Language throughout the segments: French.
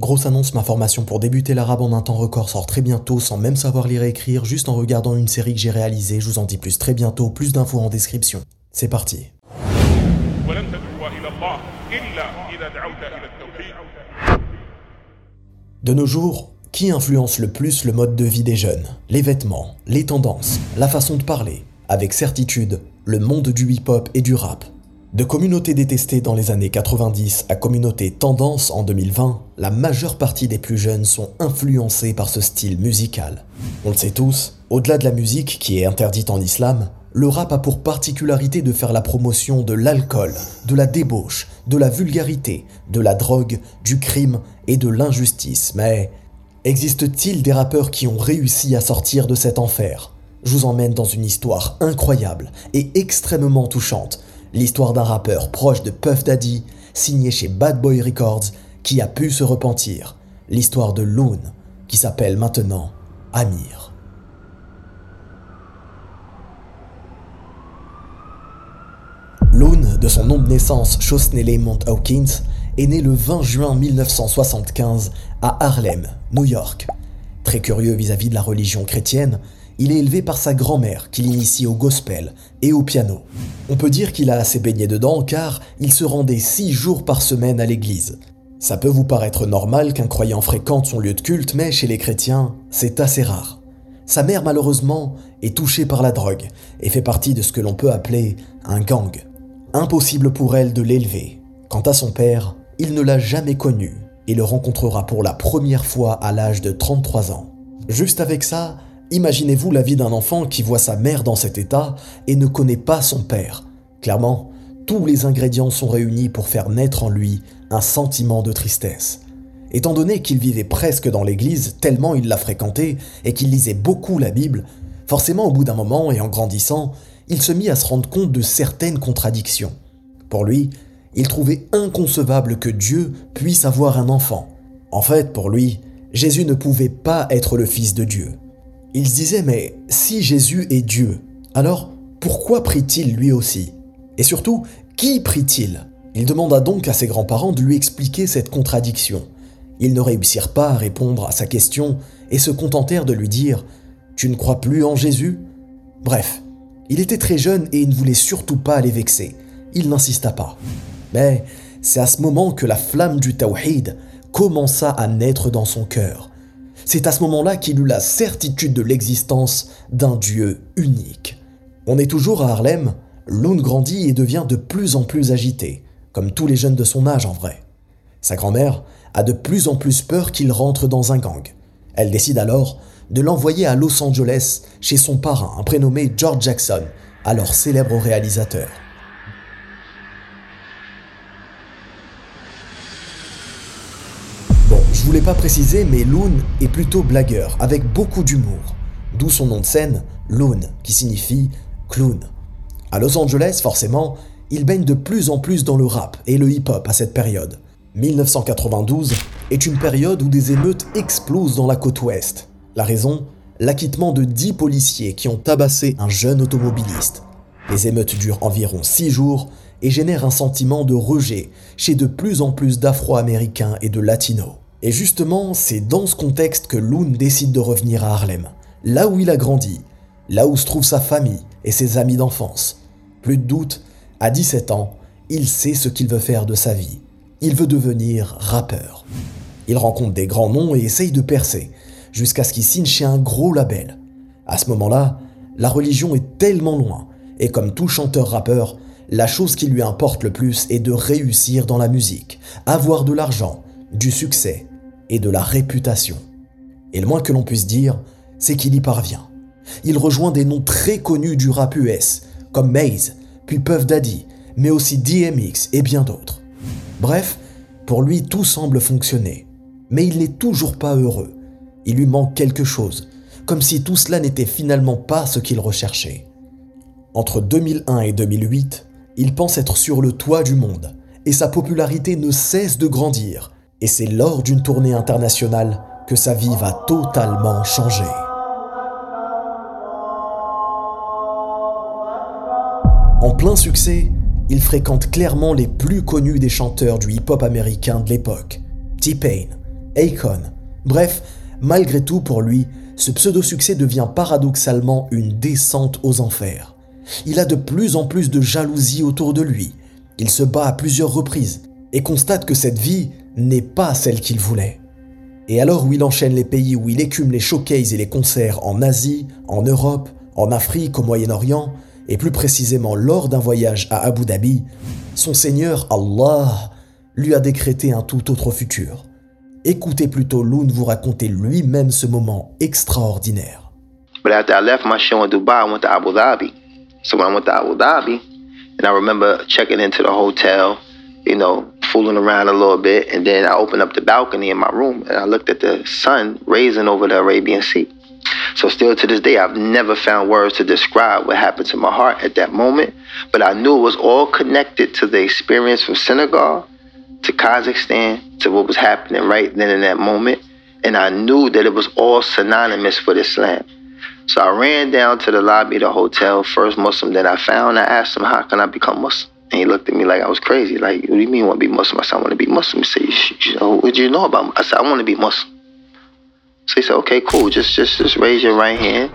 Grosse annonce, ma formation pour débuter l'arabe en un temps record sort très bientôt sans même savoir lire et écrire, juste en regardant une série que j'ai réalisée. Je vous en dis plus très bientôt, plus d'infos en description. C'est parti. De nos jours, qui influence le plus le mode de vie des jeunes? Les vêtements, les tendances, la façon de parler. Avec certitude, le monde du hip-hop et du rap. De communauté détestée dans les années 90 à communauté tendance en 2020, la majeure partie des plus jeunes sont influencés par ce style musical. On le sait tous, au-delà de la musique qui est interdite en islam, le rap a pour particularité de faire la promotion de l'alcool, de la débauche, de la vulgarité, de la drogue, du crime et de l'injustice. Mais existe-t-il des rappeurs qui ont réussi à sortir de cet enfer? Je vous emmène dans une histoire incroyable et extrêmement touchante l'histoire d'un rappeur proche de Puff Daddy, signé chez Bad Boy Records, qui a pu se repentir. L'histoire de Loon, qui s'appelle maintenant Amir. Loon, de son nom de naissance Shosnele Mount Hawkins, est né le 20 juin 1975 à Harlem, New York. Très curieux vis-à-vis -vis de la religion chrétienne, il est élevé par sa grand-mère qui l'initie au gospel et au piano. On peut dire qu'il a assez baigné dedans car il se rendait six jours par semaine à l'église. Ça peut vous paraître normal qu'un croyant fréquente son lieu de culte, mais chez les chrétiens, c'est assez rare. Sa mère, malheureusement, est touchée par la drogue et fait partie de ce que l'on peut appeler un gang. Impossible pour elle de l'élever. Quant à son père, il ne l'a jamais connu et le rencontrera pour la première fois à l'âge de 33 ans. Juste avec ça, Imaginez-vous la vie d'un enfant qui voit sa mère dans cet état et ne connaît pas son père. Clairement, tous les ingrédients sont réunis pour faire naître en lui un sentiment de tristesse. Étant donné qu'il vivait presque dans l'église, tellement il la fréquentait et qu'il lisait beaucoup la Bible, forcément au bout d'un moment et en grandissant, il se mit à se rendre compte de certaines contradictions. Pour lui, il trouvait inconcevable que Dieu puisse avoir un enfant. En fait, pour lui, Jésus ne pouvait pas être le Fils de Dieu. Il se disait mais si Jésus est Dieu, alors pourquoi prie-t-il lui aussi? Et surtout, qui prie-t-il? Il demanda donc à ses grands-parents de lui expliquer cette contradiction. Ils ne réussirent pas à répondre à sa question et se contentèrent de lui dire ⁇ Tu ne crois plus en Jésus ?⁇ Bref, il était très jeune et il ne voulait surtout pas les vexer. Il n'insista pas. Mais c'est à ce moment que la flamme du tawhid commença à naître dans son cœur. C'est à ce moment-là qu'il eut la certitude de l'existence d'un Dieu unique. On est toujours à Harlem, Lund grandit et devient de plus en plus agité, comme tous les jeunes de son âge en vrai. Sa grand-mère a de plus en plus peur qu'il rentre dans un gang. Elle décide alors de l'envoyer à Los Angeles chez son parrain, un prénommé George Jackson, alors célèbre réalisateur. Je voulais pas préciser, mais Loon est plutôt blagueur, avec beaucoup d'humour. D'où son nom de scène, Loon, qui signifie clown. À Los Angeles, forcément, il baigne de plus en plus dans le rap et le hip-hop à cette période. 1992 est une période où des émeutes explosent dans la côte ouest. La raison L'acquittement de 10 policiers qui ont tabassé un jeune automobiliste. Les émeutes durent environ 6 jours et génèrent un sentiment de rejet chez de plus en plus d'Afro-Américains et de Latinos. Et justement, c'est dans ce contexte que Loon décide de revenir à Harlem, là où il a grandi, là où se trouve sa famille et ses amis d'enfance. Plus de doute, à 17 ans, il sait ce qu'il veut faire de sa vie. Il veut devenir rappeur. Il rencontre des grands noms et essaye de percer, jusqu'à ce qu'il signe chez un gros label. À ce moment-là, la religion est tellement loin, et comme tout chanteur-rappeur, la chose qui lui importe le plus est de réussir dans la musique, avoir de l'argent, du succès et de la réputation. Et le moins que l'on puisse dire, c'est qu'il y parvient. Il rejoint des noms très connus du rap US, comme Maze, puis Puff Daddy, mais aussi DMX et bien d'autres. Bref, pour lui tout semble fonctionner, mais il n'est toujours pas heureux. Il lui manque quelque chose, comme si tout cela n'était finalement pas ce qu'il recherchait. Entre 2001 et 2008, il pense être sur le toit du monde, et sa popularité ne cesse de grandir, et c'est lors d'une tournée internationale que sa vie va totalement changer. En plein succès, il fréquente clairement les plus connus des chanteurs du hip-hop américain de l'époque. T-Pain, Akon. Bref, malgré tout pour lui, ce pseudo-succès devient paradoxalement une descente aux enfers. Il a de plus en plus de jalousie autour de lui. Il se bat à plusieurs reprises et constate que cette vie n'est pas celle qu'il voulait. Et alors où il enchaîne les pays où il écume les showcases et les concerts en Asie, en Europe, en Afrique, au Moyen-Orient, et plus précisément lors d'un voyage à Abu Dhabi, son Seigneur Allah lui a décrété un tout autre futur. Écoutez plutôt Loon vous raconter lui-même ce moment extraordinaire. But after I left my show in Dubai, I went to Abu Dhabi. So when I went Abu Dhabi, and I remember checking into the you know, fooling around a little bit, and then I opened up the balcony in my room and I looked at the sun raising over the Arabian Sea. So still to this day, I've never found words to describe what happened to my heart at that moment, but I knew it was all connected to the experience from Senegal to Kazakhstan to what was happening right then in that moment. And I knew that it was all synonymous with Islam. So I ran down to the lobby of the hotel, first Muslim that I found. I asked him, How can I become Muslim? And he looked at me like I was crazy. Like, what do you mean want to be Muslim? I said, I want to be Muslim. He said, know, oh, what do you know about me? I said, I want to be Muslim. So he said, okay, cool. Just, just, just raise your right hand,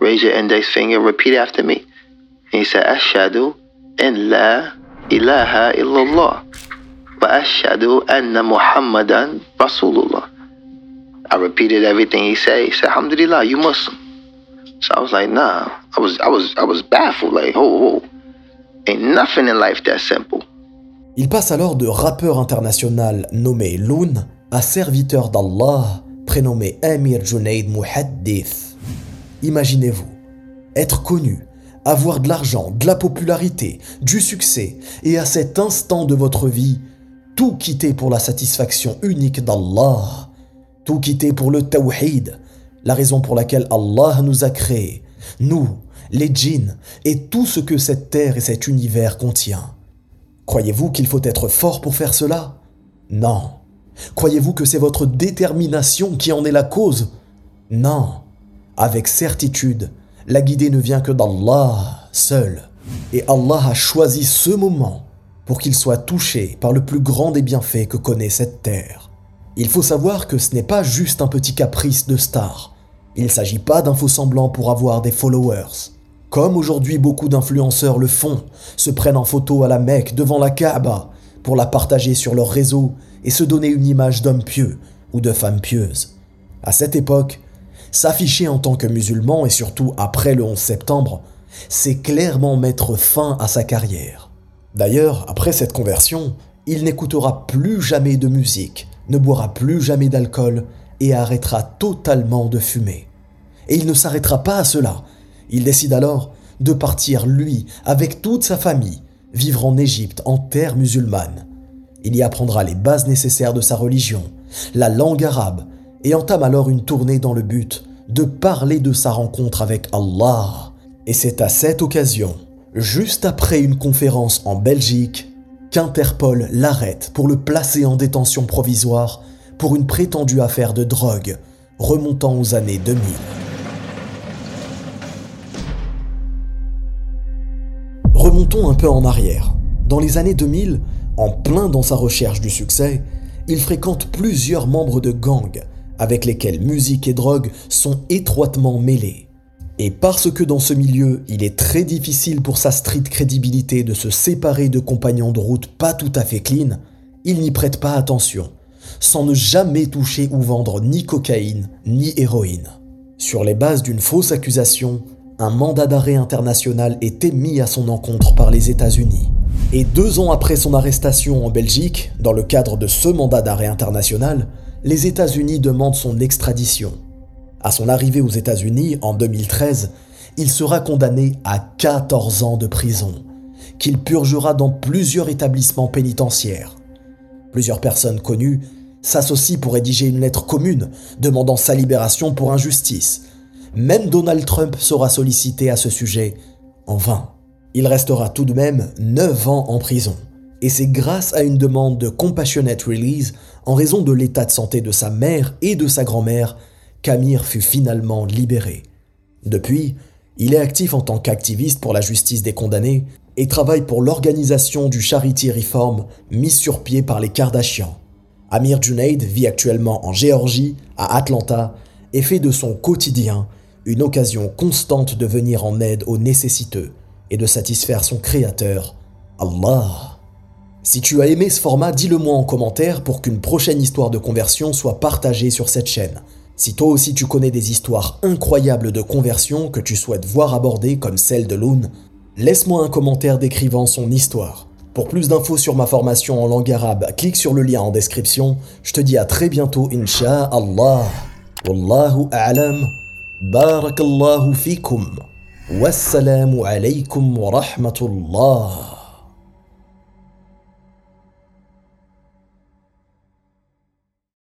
raise your index finger, repeat after me. And he said, Ashadu in la ilaha illallah. Wa ashadu anna Muhammadan Rasulullah. I repeated everything he said. He said, Alhamdulillah, you Muslim. So I was like, nah. I was, I was, I was baffled. Like, oh, oh. Il passe alors de rappeur international nommé Loon à serviteur d'Allah prénommé Amir Junaid Muhaddith. Imaginez-vous, être connu, avoir de l'argent, de la popularité, du succès, et à cet instant de votre vie, tout quitter pour la satisfaction unique d'Allah, tout quitter pour le tawhid, la raison pour laquelle Allah nous a créés, nous, les djinns, et tout ce que cette terre et cet univers contient. Croyez-vous qu'il faut être fort pour faire cela? Non. Croyez-vous que c'est votre détermination qui en est la cause? Non. Avec certitude, la guidée ne vient que d'Allah seul. Et Allah a choisi ce moment pour qu'il soit touché par le plus grand des bienfaits que connaît cette terre. Il faut savoir que ce n'est pas juste un petit caprice de star. Il ne s'agit pas d'un faux semblant pour avoir des followers. Comme aujourd'hui beaucoup d'influenceurs le font, se prennent en photo à la Mecque devant la Kaaba pour la partager sur leur réseau et se donner une image d'homme pieux ou de femme pieuse. À cette époque, s'afficher en tant que musulman et surtout après le 11 septembre, c'est clairement mettre fin à sa carrière. D'ailleurs, après cette conversion, il n'écoutera plus jamais de musique, ne boira plus jamais d'alcool et arrêtera totalement de fumer. Et il ne s'arrêtera pas à cela. Il décide alors de partir, lui, avec toute sa famille, vivre en Égypte en terre musulmane. Il y apprendra les bases nécessaires de sa religion, la langue arabe, et entame alors une tournée dans le but de parler de sa rencontre avec Allah. Et c'est à cette occasion, juste après une conférence en Belgique, qu'Interpol l'arrête pour le placer en détention provisoire pour une prétendue affaire de drogue remontant aux années 2000. Remontons un peu en arrière. Dans les années 2000, en plein dans sa recherche du succès, il fréquente plusieurs membres de gangs avec lesquels musique et drogue sont étroitement mêlés. Et parce que dans ce milieu, il est très difficile pour sa street crédibilité de se séparer de compagnons de route pas tout à fait clean, il n'y prête pas attention, sans ne jamais toucher ou vendre ni cocaïne ni héroïne. Sur les bases d'une fausse accusation, un mandat d'arrêt international est émis à son encontre par les États-Unis. Et deux ans après son arrestation en Belgique, dans le cadre de ce mandat d'arrêt international, les États-Unis demandent son extradition. À son arrivée aux États-Unis en 2013, il sera condamné à 14 ans de prison, qu'il purgera dans plusieurs établissements pénitentiaires. Plusieurs personnes connues s'associent pour rédiger une lettre commune demandant sa libération pour injustice. Même Donald Trump sera sollicité à ce sujet, en vain. Il restera tout de même 9 ans en prison. Et c'est grâce à une demande de compassionate release, en raison de l'état de santé de sa mère et de sa grand-mère, qu'Amir fut finalement libéré. Depuis, il est actif en tant qu'activiste pour la justice des condamnés et travaille pour l'organisation du Charity Reform mise sur pied par les Kardashians. Amir Junaid vit actuellement en Géorgie, à Atlanta, et fait de son quotidien une occasion constante de venir en aide aux nécessiteux et de satisfaire son créateur, Allah. Si tu as aimé ce format, dis-le moi en commentaire pour qu'une prochaine histoire de conversion soit partagée sur cette chaîne. Si toi aussi tu connais des histoires incroyables de conversion que tu souhaites voir abordées comme celle de Loon, laisse-moi un commentaire décrivant son histoire. Pour plus d'infos sur ma formation en langue arabe, clique sur le lien en description. Je te dis à très bientôt, Inch'Allah. Wallahu a'lam. بارك الله فيكم والسلام عليكم ورحمة الله.